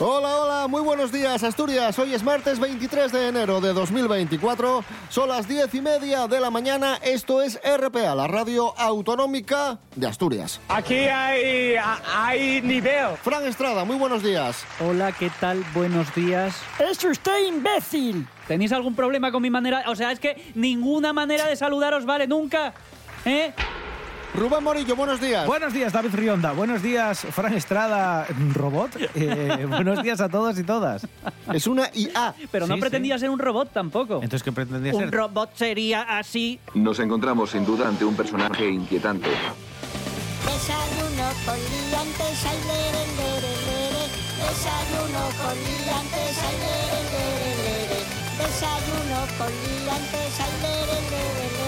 Hola, hola, muy buenos días Asturias. Hoy es martes 23 de enero de 2024. Son las diez y media de la mañana. Esto es RPA, la radio autonómica de Asturias. Aquí hay, hay nivel. Fran Estrada, muy buenos días. Hola, ¿qué tal? Buenos días. ¡Es usted imbécil! ¿Tenéis algún problema con mi manera? O sea, es que ninguna manera de saludaros vale nunca. ¿Eh? Rubén Morillo, buenos días. Buenos días, David Rionda. Buenos días, Fran Estrada, robot. Eh, buenos días a todos y todas. Es una IA. Pero no Sí, pretendía sí. ser un robot tampoco. Entonces, ¿qué pretendía un ser? robot sería así. Nos encontramos sin duda ante un personaje inquietante. Desayuno con liantes, ay, lere, lere, lere. Desayuno con liantes, ay, lere, lere, lere. Desayuno con liantes, ay, lere, lere, lere.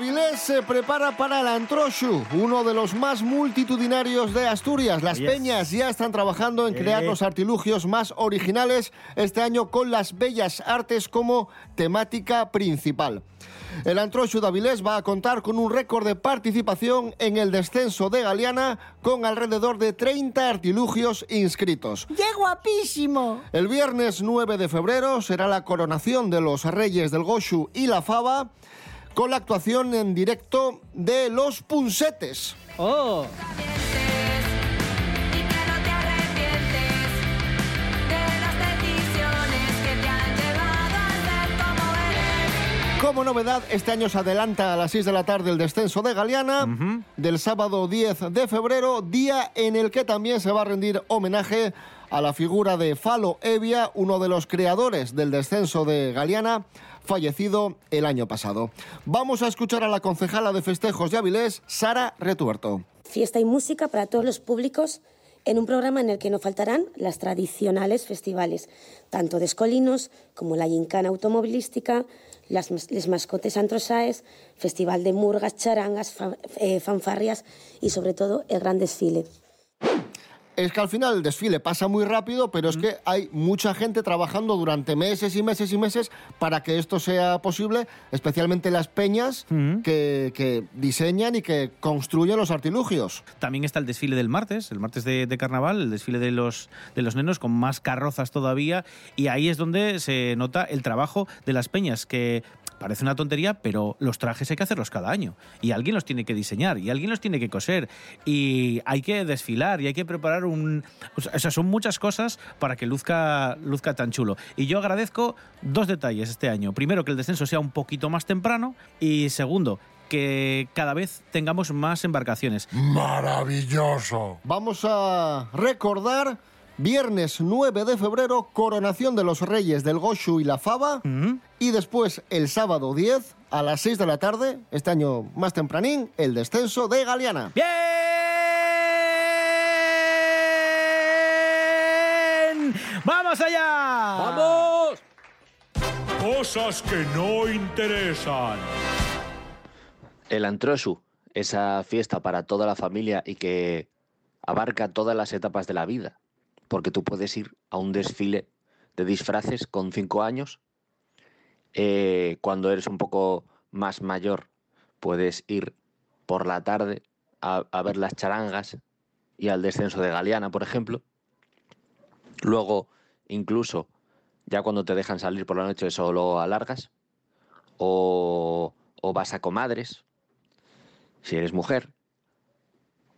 Avilés se prepara para el Antroshu, uno de los más multitudinarios de Asturias. Las Yes. peñas ya están trabajando en crear Eh. los artilugios más originales este año con las bellas artes como temática principal. El Antroshu de Avilés va a contar con un récord de participación en el descenso de Galeana con alrededor de 30 artilugios inscritos. ¡Qué guapísimo! El viernes 9 de febrero será la coronación de los reyes del Goshu y la Fava con la actuación en directo de los Punsetes. ¡Oh! Como novedad, este año se adelanta a las 6 de la tarde el descenso de Galeana del sábado 10 de febrero, día en el que también se va a rendir homenaje a la figura de Falo Evia, uno de los creadores del descenso de Galeana, fallecido el año pasado. Vamos a escuchar a la concejala de festejos de Avilés, Sara Retuerto. fiesta y música para todos los públicos en un programa en el que no faltarán las tradicionales festivales, tanto de escolinos como la gincana automovilística, las les mascotes antrosaes, festival de murgas, charangas, fa- eh, fanfarrias y sobre todo el gran desfile. Es que al final el desfile pasa muy rápido, pero es que hay mucha gente trabajando durante meses y meses y meses para que esto sea posible, especialmente las peñas que, que diseñan y que construyen los artilugios. También está el desfile del martes, el martes de, de carnaval, el desfile de los, de los nenos con más carrozas todavía. Y ahí es donde se nota el trabajo de las peñas, que parece una tontería, pero los trajes hay que hacerlos cada año. Y alguien los tiene que diseñar, y alguien los tiene que coser. Y hay que desfilar, y hay que preparar un... O sea, son muchas cosas para que luzca, luzca tan chulo. Y yo agradezco dos detalles este año. Primero, que el descenso sea un poquito más temprano. Y segundo, que cada vez tengamos más embarcaciones. Maravilloso. Vamos a recordar viernes 9 de febrero, coronación de los reyes del Goshu y la Fava, y después el sábado 10 a las 6 de la tarde, este año más tempranín, el descenso de Galeana. ¡Bien! ¡Vamos allá! ¡Vamos! Cosas que no interesan. El Antrosu, esa fiesta para toda la familia y que abarca todas las etapas de la vida, porque tú puedes ir a un desfile de disfraces con cinco años, eh, cuando eres un poco más mayor puedes ir por la tarde a, ver las charangas y al descenso de Galeana, por ejemplo. Luego, incluso, ya cuando te dejan salir por la noche, eso lo alargas. O, o vas a comadres, si eres mujer.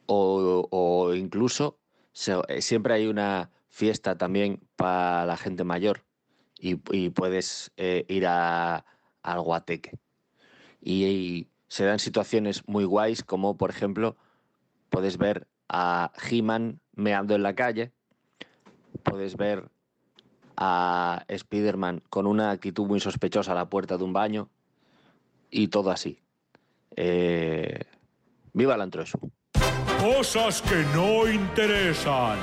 O, o incluso, siempre hay una fiesta también para la gente mayor. Y, puedes eh, ir a, al guateque. Y, y se dan situaciones muy guays, como por ejemplo, puedes ver a He-Man meando en la calle, puedes ver a Spider-Man con una actitud muy sospechosa a la puerta de un baño y todo así. Eh, ¡Viva el Antrosu! Cosas que no interesan.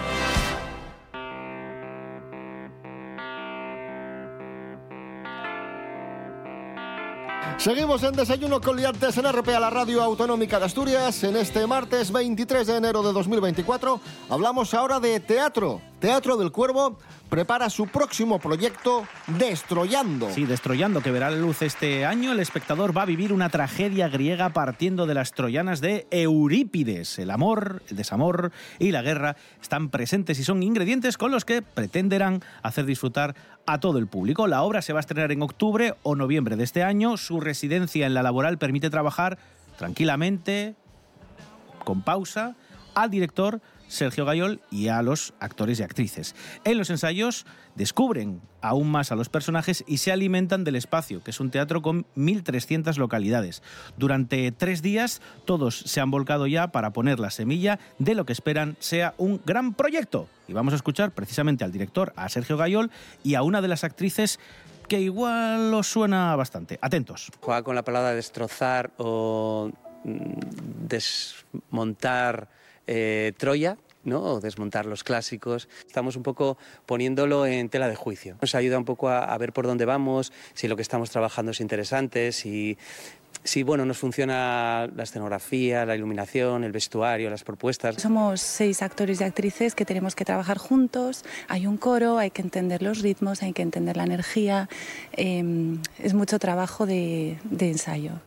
Seguimos en Desayuno con Liantes en RPA, la radio autonómica de Asturias. En este martes 23 de enero de 2024 hablamos ahora de teatro. Teatro del Cuervo prepara su próximo proyecto Destroyando. Sí, Destroyando, que verá la luz este año, el espectador va a vivir una tragedia griega partiendo de las troyanas de Eurípides. El amor, el desamor y la guerra están presentes y son ingredientes con los que pretenderán hacer disfrutar a todo el público. La obra se va a estrenar en octubre o noviembre de este año. Su residencia en la laboral permite trabajar tranquilamente, con pausa, al director Sergio Gayol y a los actores y actrices. En los ensayos descubren aún más a los personajes y se alimentan del espacio, que es un teatro con 1.300 localidades. Durante tres días todos se han volcado ya para poner la semilla de lo que esperan sea un gran proyecto. Y vamos a escuchar precisamente al director, a Sergio Gayol, y a una de las actrices que igual os suena bastante. Atentos. Juega con la palabra destrozar o mm, desmontar eh, Troya, ¿no? o desmontar los clásicos. Estamos un poco poniéndolo en tela de juicio. Nos ayuda un poco a, ver por dónde vamos, si lo que estamos trabajando es interesante, si, si bueno, nos funciona la escenografía, la iluminación, el vestuario, las propuestas. Somos seis actores y actrices que tenemos que trabajar juntos. Hay un coro, hay que entender los ritmos, hay que entender la energía. eh, es mucho trabajo de ensayo.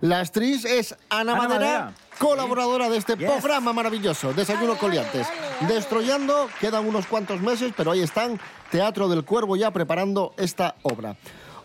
La actriz es Ana, Ana Madera, Madera. colaboradora de este Yes. programa maravilloso, Desayuno Coliantes. Destroyando, quedan unos cuantos meses, pero ahí están, Teatro del Cuervo ya preparando esta obra.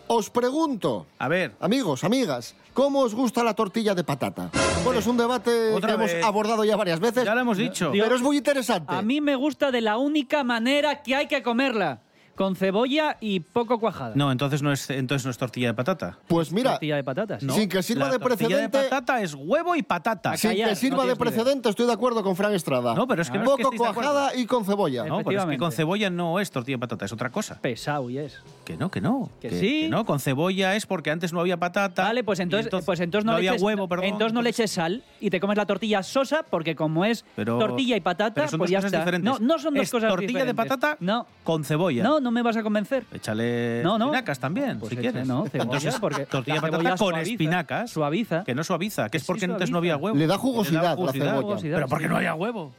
Os pregunto, a ver, amigos, amigas, ¿cómo os gusta la tortilla de patata? Bueno, es un debate Otra que hemos vez. abordado ya varias veces. Ya lo hemos dicho. Pero es muy interesante. A mí me gusta de la única manera que hay que comerla, con cebolla y poco cuajada. No, entonces no es, entonces no es tortilla de patata. Pues mira, Tortilla de patatas. No, sin que sirva la de tortilla precedente- de patata es huevo y patata. sin que sirva de precedente, estoy de acuerdo con Fran Estrada. No, pero es que no es que Poco de acuerdo. cuajada y con cebolla. No, pero es que con cebolla no es tortilla de patata, es otra cosa. Pesado y es. Que no, que no. Que sí. no, con cebolla es porque antes no había patata. Vale, pues entonces, pues entonces no, había eches, huevo, perdón. Entonces no le eches sal y te comes la tortilla sosa porque como es Pero- tortilla y patata, pero son pues dos ya cosas está. diferentes. No, no son dos Es cosas tortilla de diferentes. patata no. con cebolla. No, no me vas a convencer. Échale No, no. espinacas también, Pues si echa- quieres. no, cebolla, Entonces, porque tortilla patata con suaviza, espinacas. Suaviza. Que no suaviza, que es Que porque sí antes no había huevo. Le da jugosidad Le la cebolla. Pero porque no había huevo.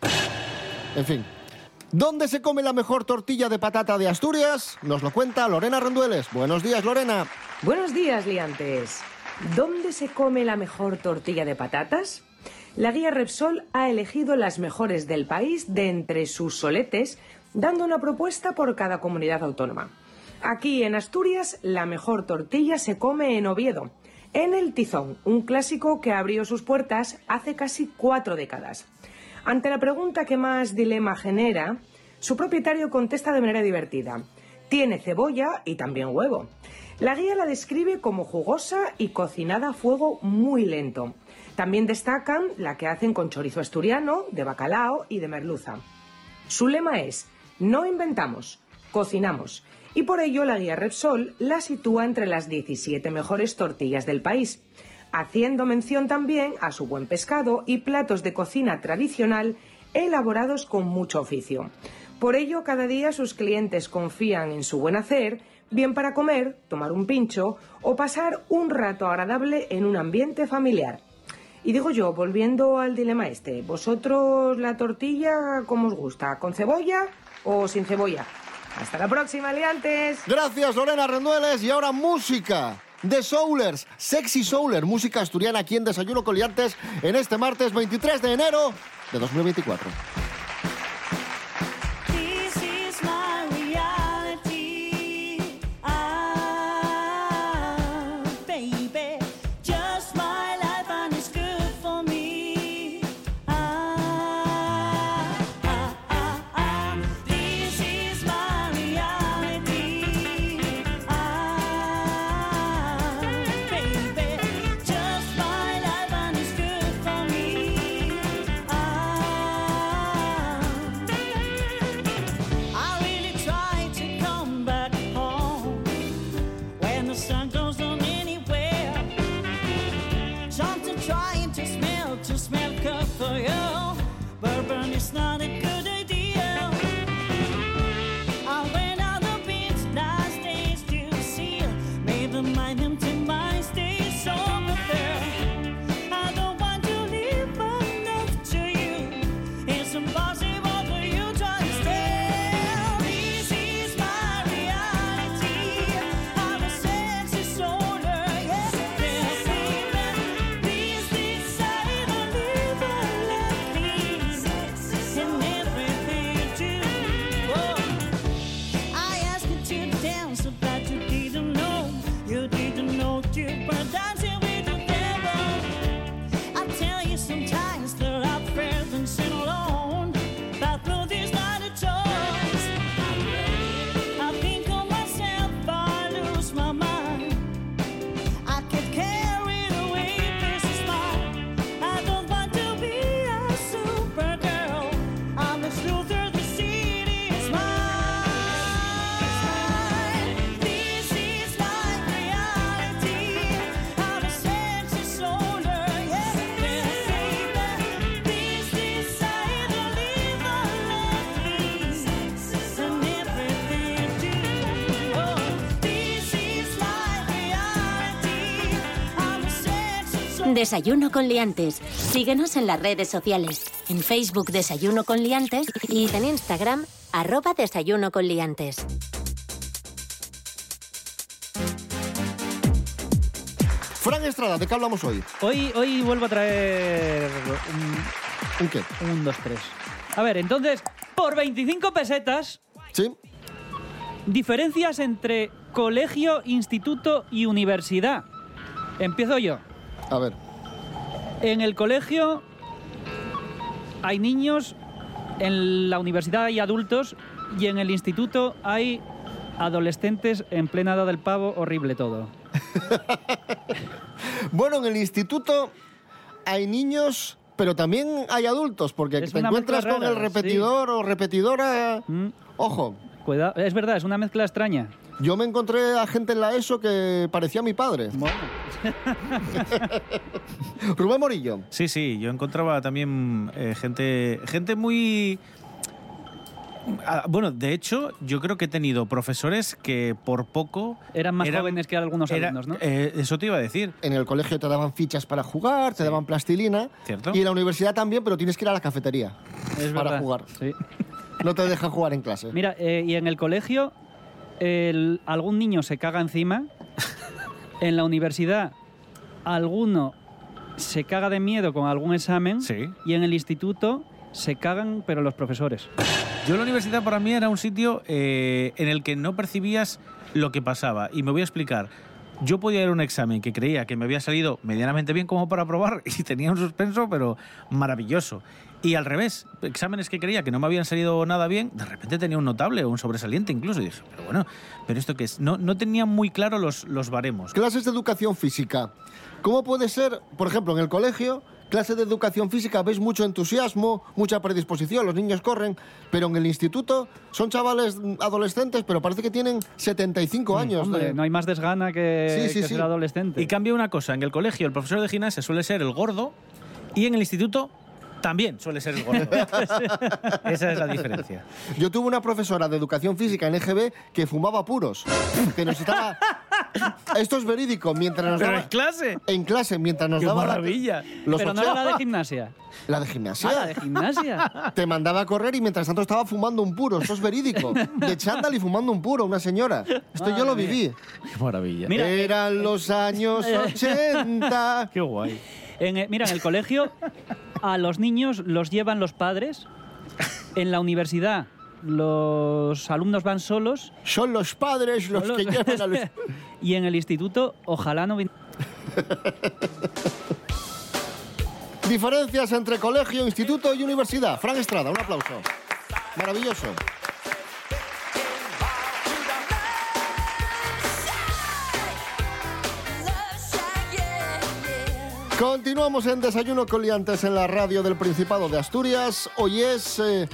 En fin. ¿Dónde se come la mejor tortilla de patata de Asturias? Nos lo cuenta Lorena Rendueles. Buenos días, Lorena. Buenos días, liantes. ¿Dónde se come la mejor tortilla de patatas? La guía Repsol ha elegido las mejores del país de entre sus soletes, dando una propuesta por cada comunidad autónoma. Aquí en Asturias, la mejor tortilla se come en Oviedo, en el Tizón, un clásico que abrió sus puertas hace casi cuatro décadas. Ante la pregunta que más dilema genera, su propietario contesta de manera divertida. Tiene cebolla y también huevo. La guía la describe como jugosa y cocinada a fuego muy lento. También destacan la que hacen con chorizo asturiano, de bacalao y de merluza. Su lema es, no inventamos, cocinamos. Y por ello la guía Repsol la sitúa entre las 17 mejores tortillas del país, haciendo mención también a su buen pescado y platos de cocina tradicional elaborados con mucho oficio. Por ello, cada día sus clientes confían en su buen hacer, bien para comer, tomar un pincho o pasar un rato agradable en un ambiente familiar. Y digo yo, volviendo al dilema este, ¿vosotros la tortilla cómo os gusta? ¿Con cebolla o sin cebolla? Hasta la próxima, liantes. Gracias, Lorena Rendueles. Y ahora música. The Soulers, Sexy Souler, música asturiana aquí en Desayuno Coliantes en este martes 23 de enero de 2024. Desayuno con liantes. Síguenos en las redes sociales. En Facebook Desayuno con liantes y en Instagram arroba Desayuno con liantes. Fran Estrada, ¿de qué hablamos hoy? Hoy, hoy vuelvo a traer un, ¿Un qué? un, dos, tres. A ver, entonces, por 25 pesetas, Sí. diferencias entre colegio, instituto y universidad. Empiezo yo. A ver. En el colegio hay niños, en la universidad hay adultos y en el instituto hay adolescentes en plena edad del pavo, horrible todo. Bueno, en el instituto hay niños, pero también hay adultos, porque Es te encuentras con el repetidor o repetidora. Mm. Ojo. Cuidado, es verdad, es una mezcla extraña. Yo me encontré a gente en la ESO que parecía mi padre. Rubén Morillo. Sí, sí, yo encontraba también eh, gente, gente muy... Ah, Bueno, de hecho, yo creo que he tenido profesores que por poco... Eran más jóvenes que algunos era- alumnos, ¿no? eh, eso te iba a decir. En el colegio te daban fichas para jugar, te daban plastilina. ¿Cierto? Y en la universidad también, pero tienes que ir a la cafetería Es para verdad, jugar. sí. No te dejan jugar en clase. Mira, eh, y en el colegio el- algún niño se caga encima. En la universidad alguno se caga de miedo con algún examen. Y en el instituto se cagan, pero los profesores. Yo la universidad para mí era un sitio eh, en el que no percibías lo que pasaba. Y me voy a explicar. Yo podía ir a un examen que creía que me había salido medianamente bien como para aprobar y tenía un suspenso, pero maravilloso. Y al revés, exámenes que creía que no me habían salido nada bien, de repente tenía un notable o un sobresaliente incluso. Y dije, pero bueno, ¿pero esto qué es? No, no tenía muy claro los, los baremos. Clases de educación física. ¿Cómo puede ser, por ejemplo, en el colegio, clase de educación física, ves mucho entusiasmo, mucha predisposición, los niños corren, pero en el instituto son chavales mm, adolescentes, pero parece que tienen 75 años. Hombre, de- no hay más desgana que, Sí, sí, que sí. ser adolescente. Y cambia una cosa, en el colegio el profesor de gimnasia suele ser el gordo y en el instituto también suele ser el gordo. Esa es la diferencia. Yo tuve una profesora de educación física en EGB que fumaba puros, que nos estaba... Esto es verídico, mientras nos Pero daba... en clase. En clase, mientras nos ¡Qué daba... la- maravilla! Los Pero no era la de 80. gimnasia. La de gimnasia. Ah, la de gimnasia. Te mandaba a correr y mientras tanto estaba fumando un puro. Esto es verídico. De chándal y fumando un puro, una señora. Esto yo lo viví. ¡Qué maravilla! Mira, eh, Eran los años 80. ¡Qué guay! En, eh, mira, en el colegio a los niños los llevan los padres. En la universidad los alumnos van solos. Son los padres los que llevan a los... y en el instituto, ojalá no... Diferencias entre colegio, instituto y universidad. Fran Estrada, un aplauso. Maravilloso. Continuamos en Desayuno con Liantes en la radio del Principado de Asturias. Hoy es eh,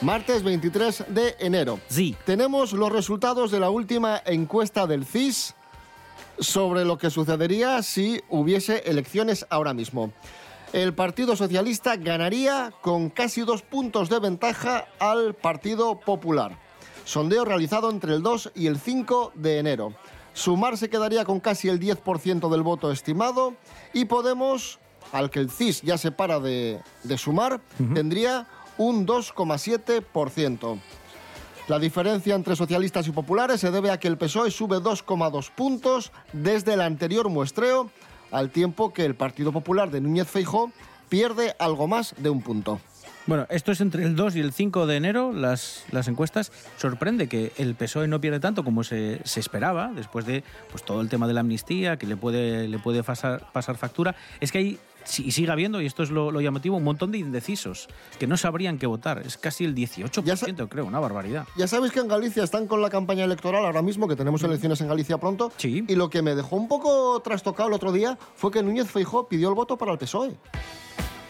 martes 23 de enero. Sí. Tenemos los resultados de la última encuesta del CIS sobre lo que sucedería si hubiese elecciones ahora mismo. El Partido Socialista ganaría con casi dos puntos de ventaja al Partido Popular. Sondeo realizado entre el 2 y el 5 de enero. Sumar se quedaría con casi el 10% del voto estimado y Podemos, al que el CIS ya se para de, de sumar, tendría un 2,7%. La diferencia entre socialistas y populares se debe a que el PSOE sube 2,2 puntos desde el anterior muestreo, al tiempo que el Partido Popular de Núñez Feijó pierde algo más de un punto. Bueno, esto es entre el 2 y el 5 de enero, las, las encuestas. Sorprende que el PSOE no pierde tanto como se, se esperaba, después de pues, todo el tema de la amnistía, que le puede, le puede pasar, pasar factura. Es que hay, y sigue habiendo, y esto es lo, lo llamativo, un montón de indecisos que no sabrían qué votar. Es casi el 18%, creo, una barbaridad. Ya sabéis que en Galicia están con la campaña electoral ahora mismo, que tenemos elecciones en Galicia pronto. Y lo que me dejó un poco trastocado el otro día fue que Núñez Feijó pidió el voto para el PSOE.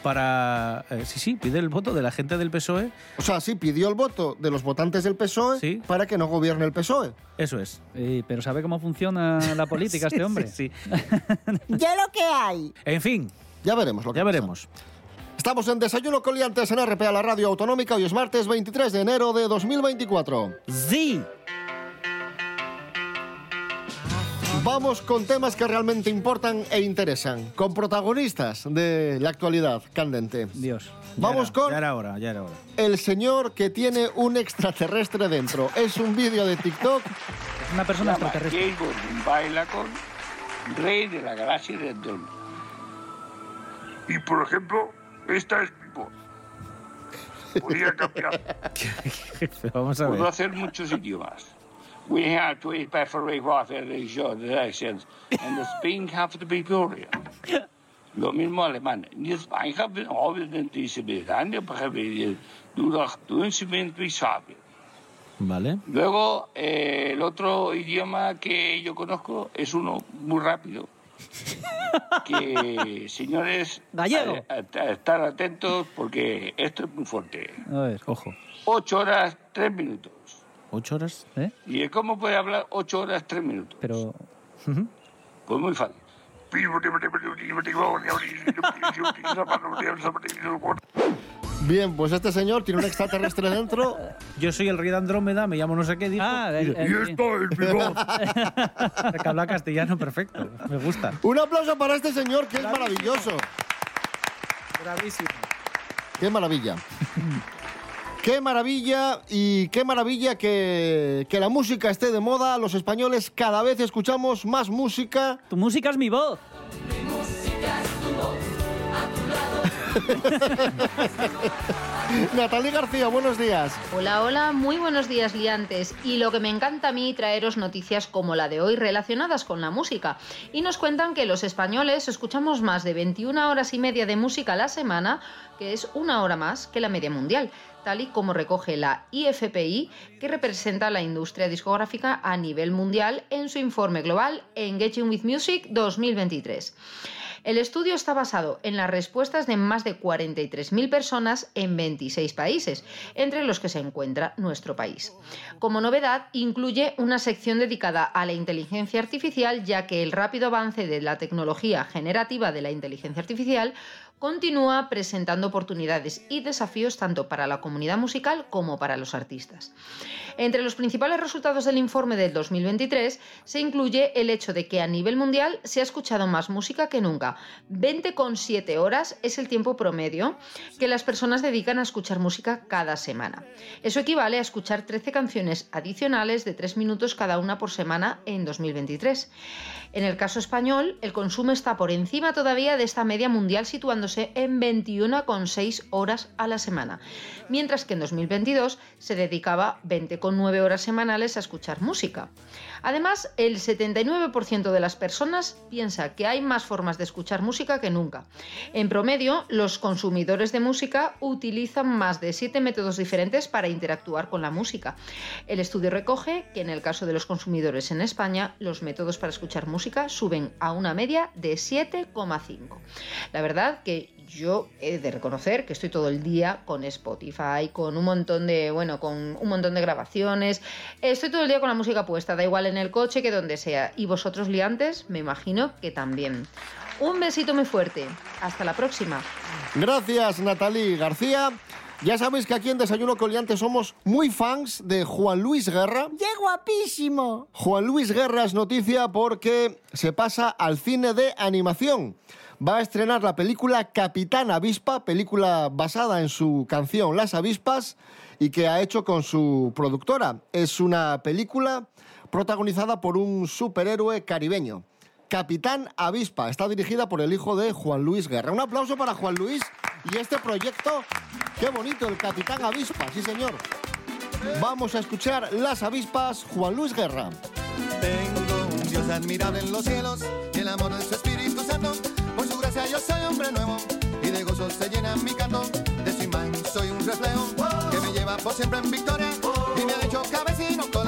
Para. eh, sí, sí, pide el voto de la gente del PSOE. O sea, sí, pidió el voto de los votantes del PSOE para que no gobierne el PSOE. Eso es. Eh, pero ¿sabe cómo funciona la política este hombre? Sí, Ya lo que hay. En fin. Ya veremos lo que Ya pasa. veremos. Estamos en Desayuno con Liantes en RPA, la radio autonómica. Hoy es martes 23 de enero de 2024. Sí. Vamos con temas que realmente importan e interesan, con protagonistas de la actualidad candente. Dios. Vamos con Ya era hora, ya era hora. el señor que tiene un extraterrestre dentro. Es un vídeo de TikTok. Una persona llama extraterrestre. Baila con Rey de la Galaxia de Andrón. Y por ejemplo, esta es mi voz. Podría cambiar. Vamos a Puedo ver. hacer muchos idiomas. We have to prefer what is your directions, and the Spain have to be pure. Lo mismo alemán. Die Spain haben obviamente diese Britania, porque durch Dunstment wie Sabia. Vale. Luego, eh, el otro idioma que yo conozco es uno muy rápido. Que, señores, Gallego. a- a- a estar atentos porque esto es muy fuerte. A ver. Ojo. Ocho horas, tres minutos. ¿Ocho horas? ¿Eh? ¿Y cómo puede hablar ocho horas, tres minutos? Pero. Pues muy fácil. Bien, pues este señor tiene un extraterrestre dentro. Yo soy el rey de Andrómeda, me llamo no sé qué, dijo. Ah, y, el- el- y esto es mi voz. que habla castellano perfecto. Me gusta. Un aplauso para este señor que es maravilloso. Bravísimo. Qué maravilla. Qué maravilla y qué maravilla que, que la música esté de moda. Los españoles cada vez escuchamos más música. Tu música es mi voz. Natalie García, buenos días. Hola, hola, muy buenos días liantes. Y lo que me encanta a mí traeros noticias como la de hoy relacionadas con la música. Y nos cuentan que los españoles escuchamos más de 21 horas y media de música a la semana, que es una hora más que la media mundial, tal y como recoge la IFPI, que representa la industria discográfica a nivel mundial en su informe global Engaging with Music 2023. El estudio está basado en las respuestas de más de 43.000 personas en 26 países, entre los que se encuentra nuestro país. Como novedad, incluye una sección dedicada a la inteligencia artificial, ya que el rápido avance de la tecnología generativa de la inteligencia artificial continúa presentando oportunidades y desafíos tanto para la comunidad musical como para los artistas. Entre los principales resultados del informe del 2023 se incluye el hecho de que a nivel mundial se ha escuchado más música que nunca. 20,7 horas es el tiempo promedio que las personas dedican a escuchar música cada semana. Eso equivale a escuchar 13 canciones adicionales de 3 minutos cada una por semana en 2023. En el caso español, el consumo está por encima todavía de esta media mundial situándose en 21,6 horas a la semana, mientras que en 2022 se dedicaba 20,9 horas semanales a escuchar música. Además, el 79% de las personas piensa que hay más formas de escuchar música que nunca. En promedio, los consumidores de música utilizan más de 7 métodos diferentes para interactuar con la música. El estudio recoge que en el caso de los consumidores en España, los métodos para escuchar música suben a una media de 7,5. La verdad que yo he de reconocer que estoy todo el día con Spotify, con un montón de, bueno, con un montón de grabaciones. Estoy todo el día con la música puesta, da igual en el coche que donde sea. Y vosotros liantes, me imagino que también. Un besito muy fuerte. Hasta la próxima. Gracias, Natalie García. Ya sabéis que aquí en Desayuno Coliante somos muy fans de Juan Luis Guerra. ¡Qué guapísimo! Juan Luis Guerra es noticia porque se pasa al cine de animación. Va a estrenar la película Capitán Avispa, película basada en su canción Las Avispas y que ha hecho con su productora. Es una película protagonizada por un superhéroe caribeño. Capitán Avispa. Está dirigida por el hijo de Juan Luis Guerra. Un aplauso para Juan Luis y este proyecto. Qué bonito, el Capitán Avispa, sí señor. Vamos a escuchar Las Avispas, Juan Luis Guerra. Tengo un Dios admirable en los cielos y el amor de su Espíritu Santo. Por su gracia yo soy hombre nuevo y de gozo se llena mi canto. De su imagen soy un reflejo que me lleva por siempre en victoria y me ha hecho cabecino cola.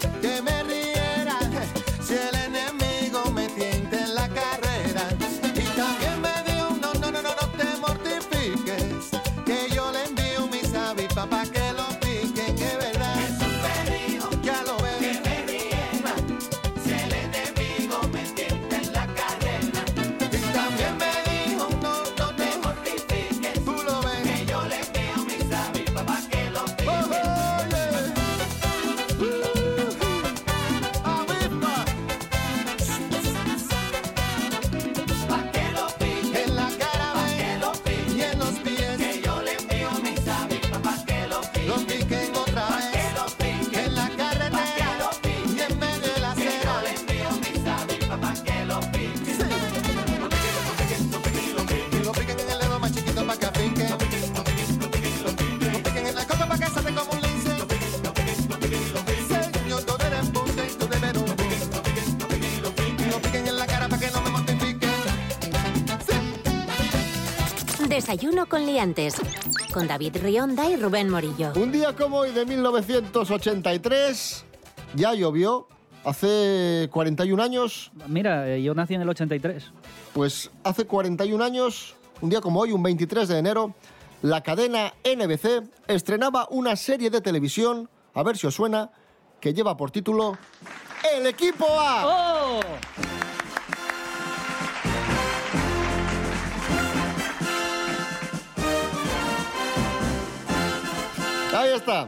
Desayuno con liantes. Con David Rionda y Rubén Morillo. Un día como hoy de 1983, ya llovió. Hace 41 años. Mira, eh, yo nací en el 83. Pues hace 41 años, un día como hoy, un 23 de enero, la cadena NBC estrenaba una serie de televisión, a ver si os suena, que lleva por título El Equipo A. ¡Oh! Ahí está.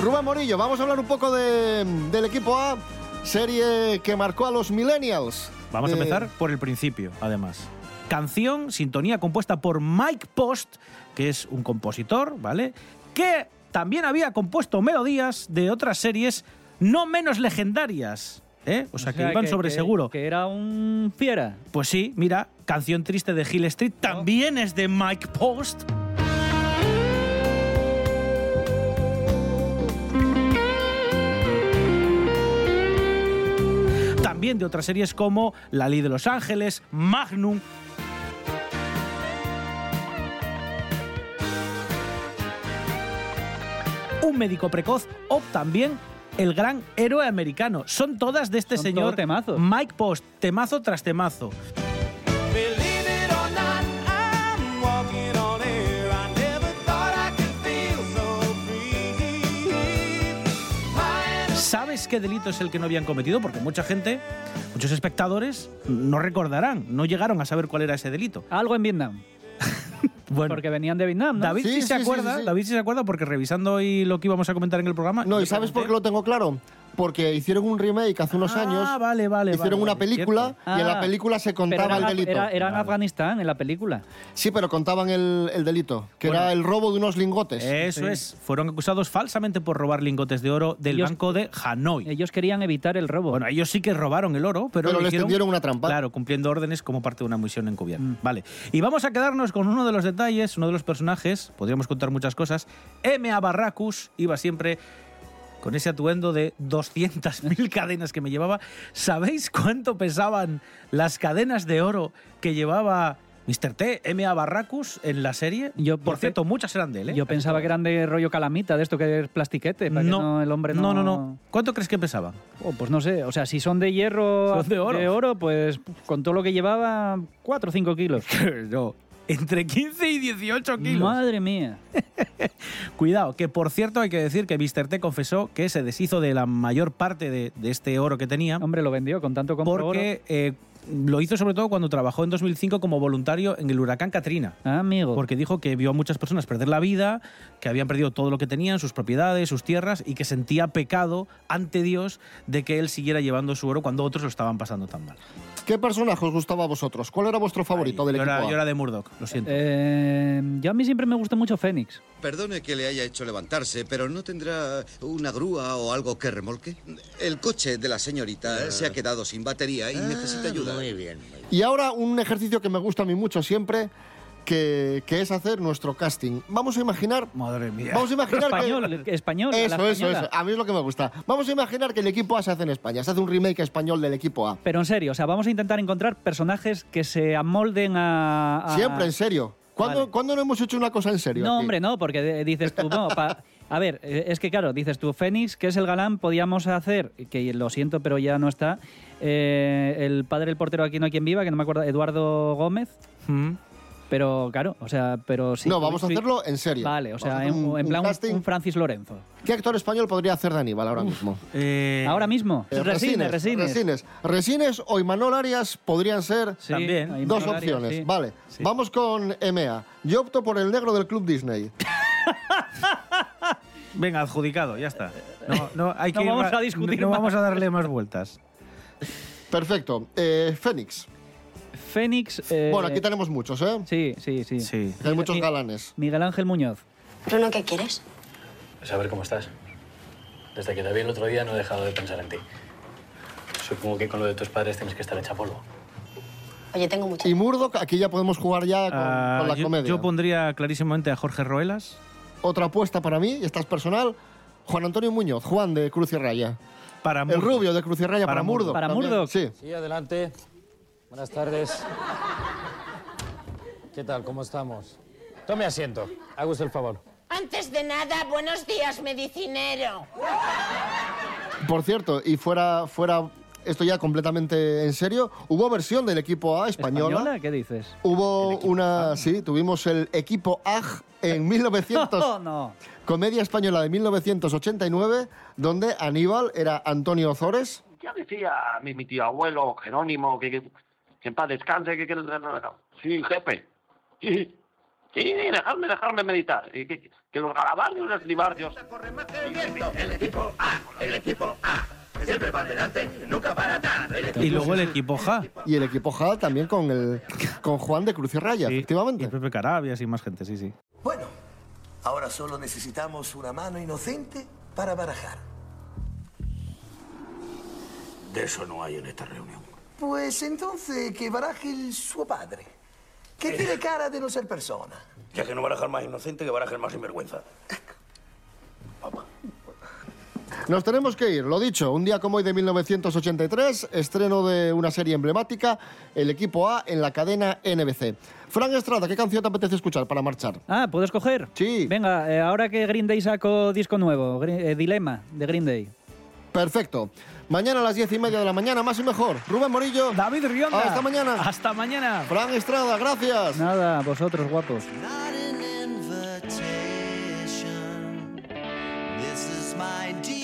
Rubén Morillo, vamos a hablar un poco de- del Equipo A, serie que marcó a los millennials. Vamos a De- empezar por el principio, además. Canción, sintonía compuesta por Mike Post, que es un compositor, ¿vale? Que también había compuesto melodías de otras series no menos legendarias. ¿eh? O sea, O que iban que- sobre que- seguro. Que era un fiera. Pues sí, mira, Canción Triste de Hill Street también es de Mike Post. También de otras series como La Ley de los Ángeles, Magnum. Un médico precoz o también el gran héroe americano. Son todas de este Son señor. Mike Post, temazo tras temazo. ¿Sabes qué delito es el que no habían cometido? Porque mucha gente, muchos espectadores, no recordarán, no llegaron a saber cuál era ese delito. Algo en Vietnam. Bueno, Porque venían de Vietnam, ¿no? David sí, se acuerda, David sí se acuerda porque revisando hoy lo que íbamos a comentar en el programa. No, ¿y sabes por qué lo tengo claro? Porque hicieron un remake hace unos Ah, años. vale, vale, Hicieron vale, una vale, película cierto. y en la Ah, película se contaba era, el delito. Era, era en Afganistán, en la película. Sí, pero contaban el, el delito, que Bueno. era el robo de unos lingotes. Eso es, fueron acusados falsamente por robar lingotes de oro del Ellos- banco de Hanoi. Ellos querían evitar el robo. Bueno, ellos sí que robaron el oro, pero, Pero les hicieron, tendieron una trampa. Claro, cumpliendo órdenes como parte de una misión encubierta. Mm. Vale. Y vamos a quedarnos con uno de los detalles, uno de los personajes, podríamos contar muchas cosas. M.A. Barracus iba siempre con ese atuendo de 200.000 cadenas que me llevaba. ¿Sabéis cuánto pesaban las cadenas de oro que llevaba Mr. T, M.A. Barracus en la serie? Yo, Por cierto, muchas eran de él, ¿eh? Yo pensaba que eran de rollo calamita, de esto que es plastiquete, para que no, el hombre no... no, no, no. ¿Cuánto crees que pesaban? Oh, pues no sé, o sea, si son de hierro, Son de oro. pues con todo lo que llevaba, 4 o 5 kilos. no, entre 15 y 18 kilos. Madre mía. Cuidado, que por cierto hay que decir que Mr. T confesó que se deshizo de la mayor parte de, de este oro que tenía. Hombre, lo vendió con tanto compro Porque eh, lo hizo sobre todo cuando trabajó en 2005 como voluntario en el huracán Katrina. Ah, amigo. Porque dijo que vio a muchas personas perder la vida, que habían perdido todo lo que tenían, sus propiedades, sus tierras, y que sentía pecado ante Dios de que él siguiera llevando su oro cuando otros lo estaban pasando tan mal. ¿Qué personaje os gustaba a vosotros? ¿Cuál era vuestro favorito del yo, equipo era, yo era de Murdoch, lo siento. Eh, yo a mí siempre me gustó mucho Fénix. Perdone que le haya hecho levantarse, pero ¿no tendrá una grúa o algo que remolque? El coche de la señorita se ha quedado sin batería y necesita ayuda. Y ahora un ejercicio que me gusta a mí mucho siempre, que, que es hacer nuestro casting. Vamos a imaginar... Madre mía. Vamos a imaginar español, que... español, Eso, eso, eso. A mí es lo que me gusta. Vamos a imaginar que el equipo A se hace en España. Se hace un remake español del equipo A. Pero en serio, o sea, vamos a intentar encontrar personajes que se amolden a... a- Siempre, en serio. ¿Cuándo, Vale. ¿cuándo no hemos hecho una cosa en serio? No, aquí? hombre, no, porque dices tú, no, pa- a ver, eh, es que claro, dices tú, Fénix, que es el galán, podíamos hacer, que lo siento, pero ya no está, eh, el padre del portero aquí no hay quien viva, que no me acuerdo, Eduardo Gómez. Pero claro, o sea, pero sí. No, vamos a hacerlo en serio. Vale, o a sea, en, un- en plan un- Francis Lorenzo. ¿Qué actor español podría hacer de Aníbal ahora mismo? Ahora mismo. Eh, Resines, Resines. Resines. Resines o Imanol Arias podrían ser Sí, También. Imanol dos Arias, opciones. sí. Vale, vamos con EMEA. Yo opto por el negro del Club Disney. Venga, adjudicado, ya está. No, no, hay No que vamos ma- a discutir No, no más. vamos a darle más vueltas. Perfecto. Eh, Fénix. Fénix. eh, Bueno, aquí tenemos muchos, ¿eh? Sí, sí, sí. Sí. Hay muchos galanes. Miguel Ángel Muñoz. Bruno, ¿qué quieres? Saber cómo estás. Desde que te vi el otro día no he dejado de pensar en ti. Supongo que con lo de tus padres tienes que estar hecha polvo. Oye, tengo mucha... Y Murdoch, aquí ya podemos jugar ya con, Ah, con la yo, comedia. yo pondría clarísimamente a Jorge Roelas. Otra apuesta para mí, y esta es personal, Juan Antonio Muñoz, Juan de Cruz y Raya. Para El rubio de Cruz y Raya para, Para Murdoch. Para. Murdoch. Sí. Sí, adelante. Buenas tardes. ¿Qué tal? ¿Cómo estamos? Tome asiento. Haga usted el favor. Antes de nada, buenos días, medicinero. Por cierto, y fuera, fuera esto ya completamente en serio, hubo versión del equipo A española. ¿Española? ¿Qué dices? Hubo una, sí, tuvimos el equipo AG en 1900, No, no. comedia española de 1989, donde Aníbal era Antonio Ozores. Ya decía mi, mi tío abuelo Jerónimo que, que, que en paz descanse, que, que sí, jefe. Sí, sí, dejarme, dejarme meditar. Y que, que los galabardios y los libardios. El equipo A, el equipo A. Siempre va adelante, nunca para atrás. El equipo Y luego el equipo Ja. Y el equipo Ja también con, el, con Juan de Cruz y Raya, efectivamente. Y Pepe Carabias y más gente, sí, sí. Bueno, ahora solo necesitamos una mano inocente para barajar. De eso no hay en esta reunión. Pues entonces que baraje el suo padre, que tiene cara de no ser persona. Ya que no baraja el más inocente, que baraja el más sinvergüenza. Nos tenemos que ir, lo dicho, un día como hoy de 1983, estreno de una serie emblemática, el equipo A en la cadena NBC. Fran Estrada, ¿qué canción te apetece escuchar para marchar? Ah, ¿puedo escoger? Sí. Venga, eh, ahora que Green Day sacó disco nuevo, Gri- eh, Dilema, de Green Day. Perfecto. Mañana a las diez y media de la mañana, más y mejor. Rubén Morillo. David Rionda. Hasta mañana. Hasta mañana. Fran Estrada, gracias. Nada, vosotros guapos. This is my.